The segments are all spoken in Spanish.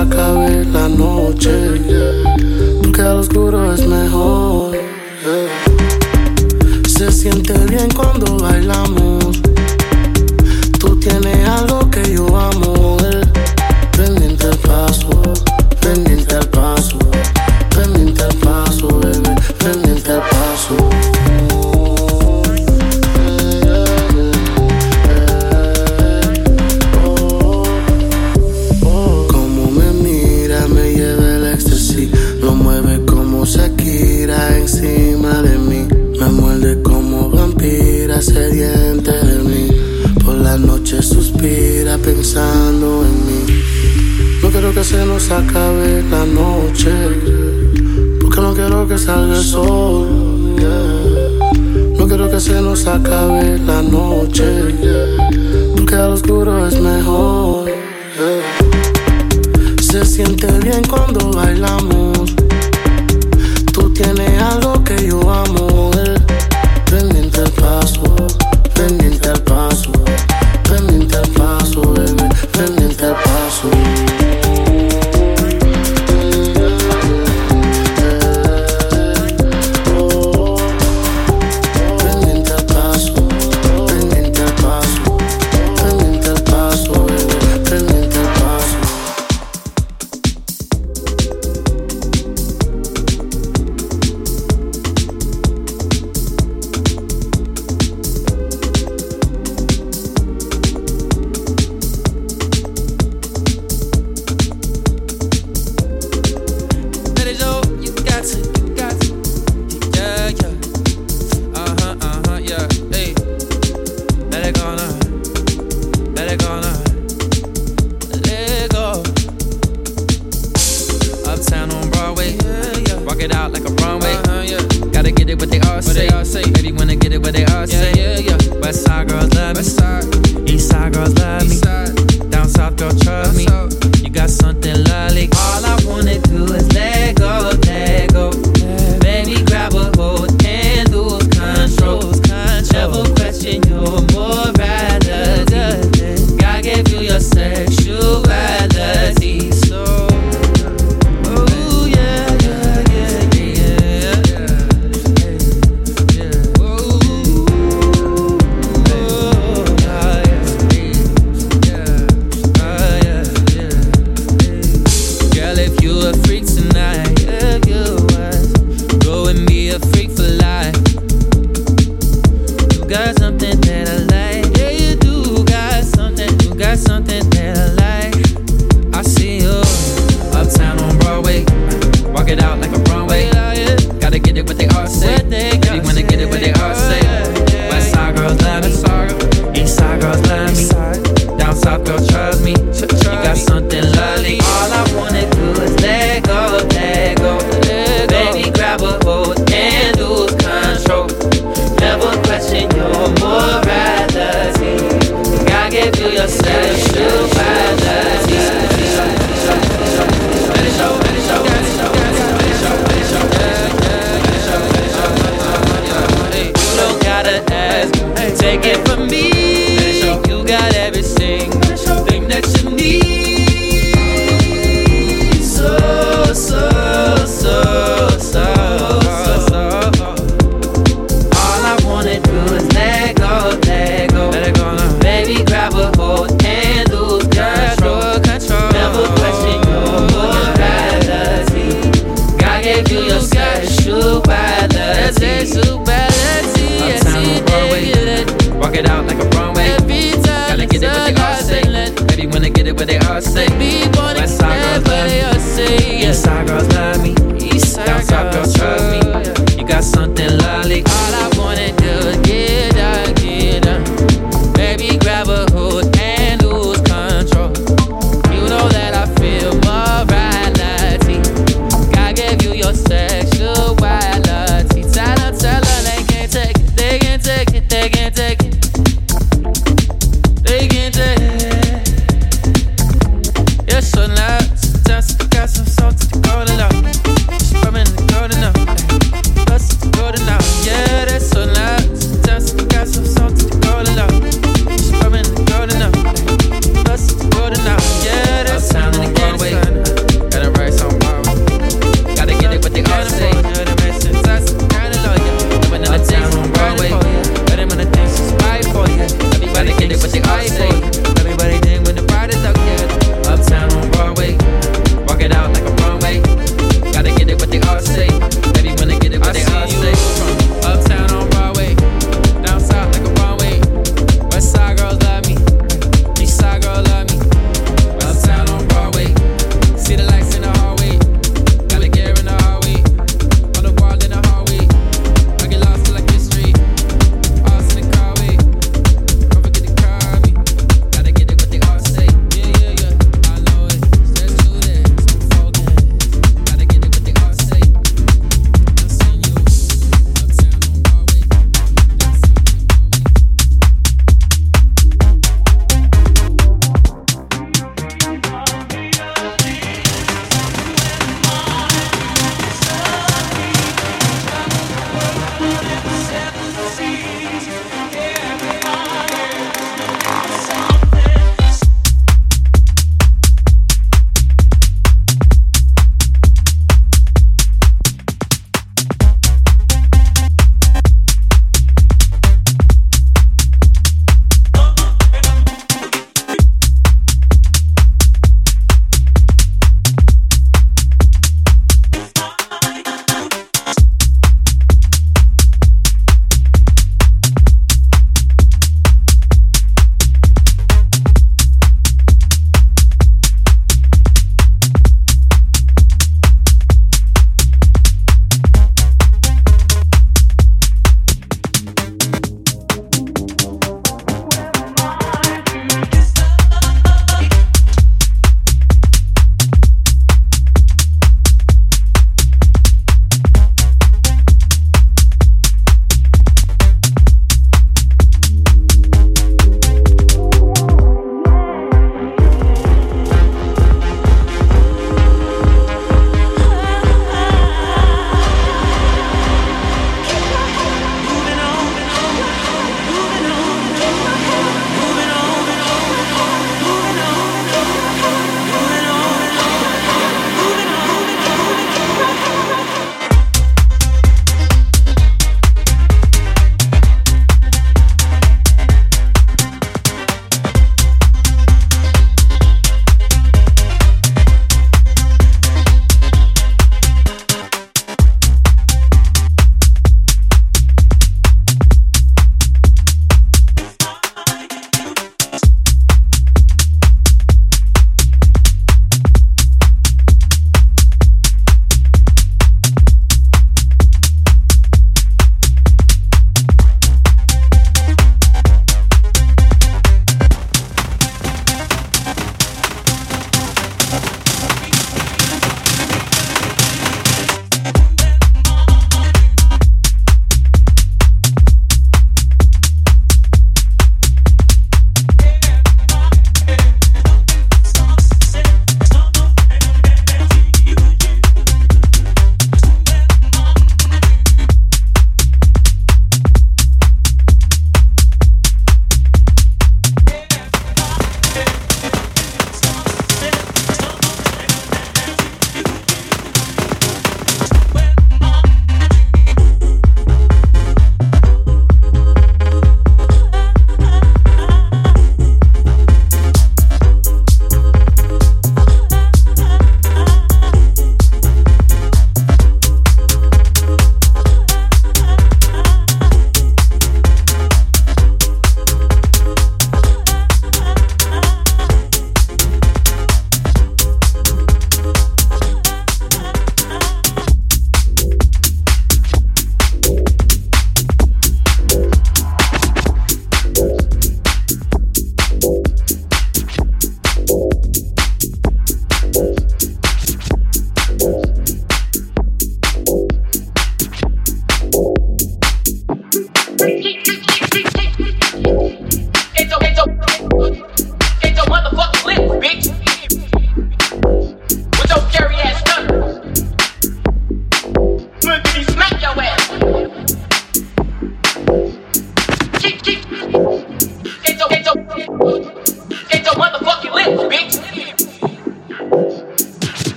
acabe la noche. Porque al oscuro es mejor. Eh. Se siente bien cuando bailamos. Tú tienes algo que yo amo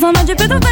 Personnage peu de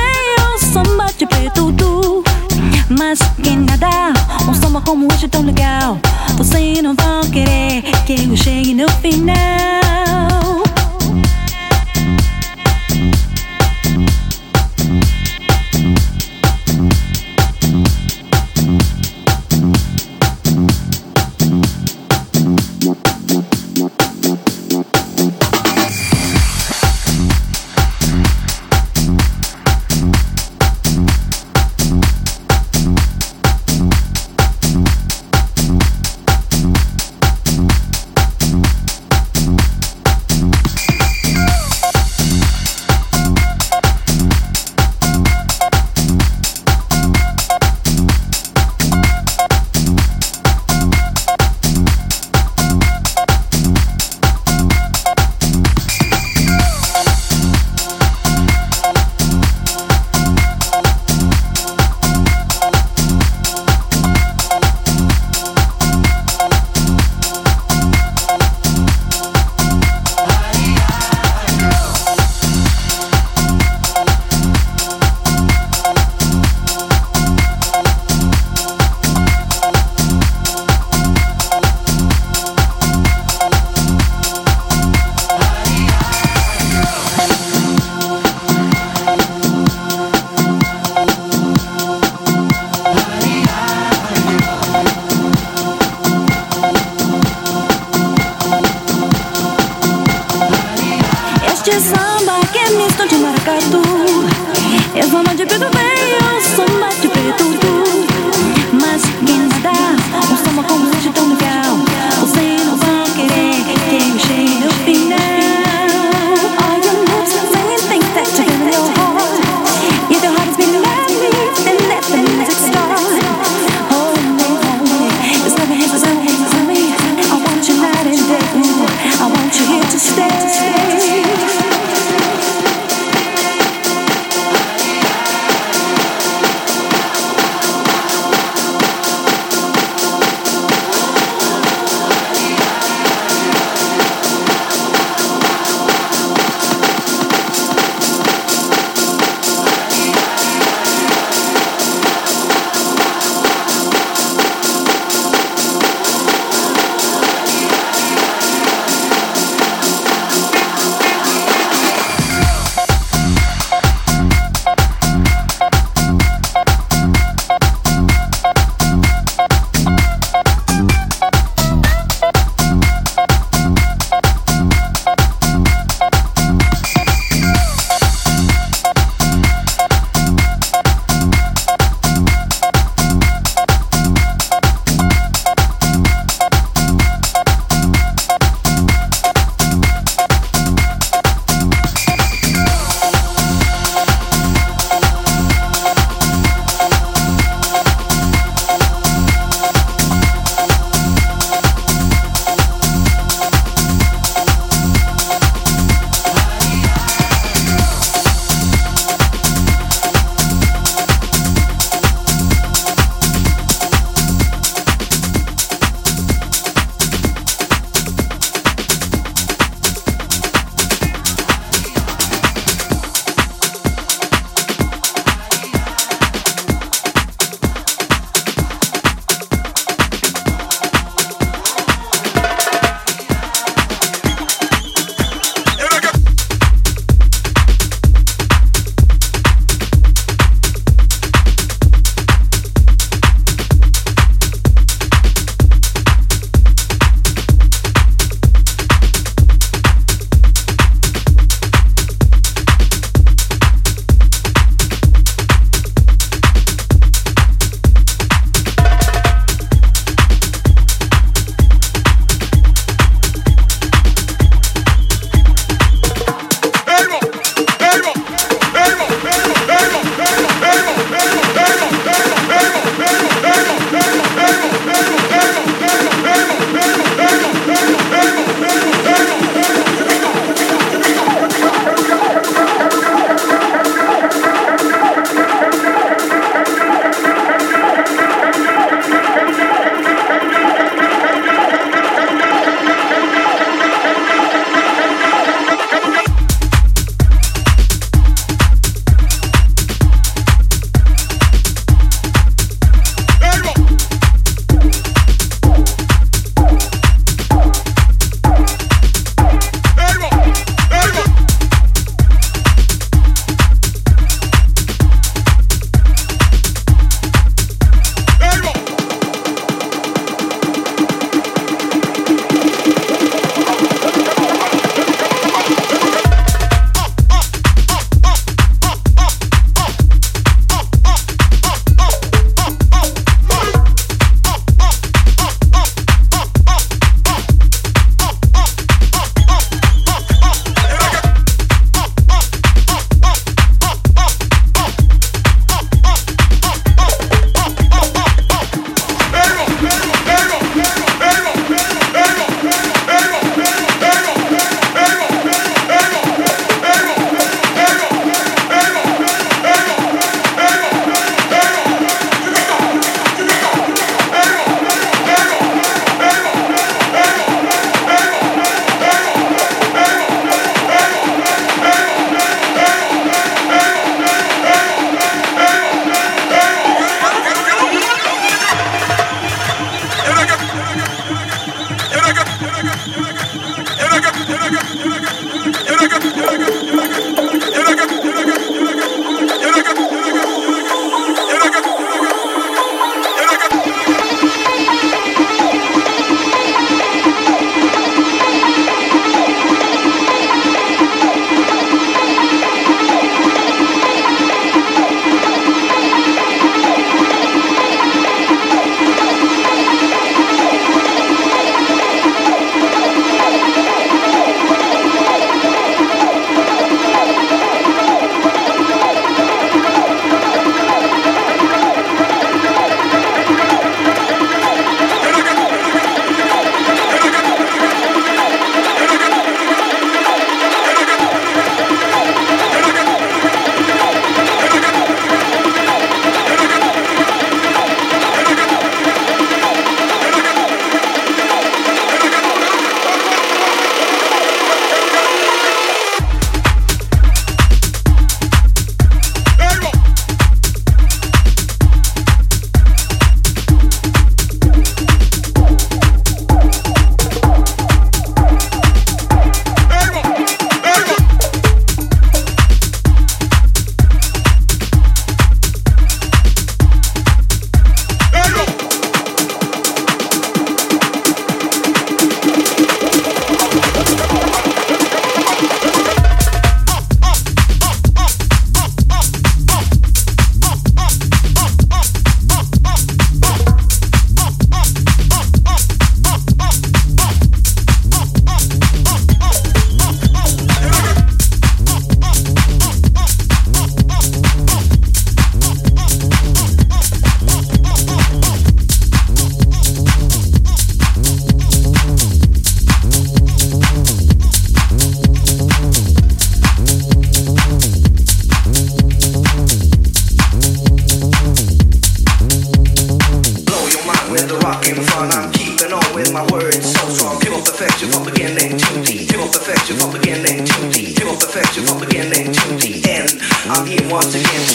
from perfection, from beginning to the end. I'm here once again.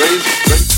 Raise, raise.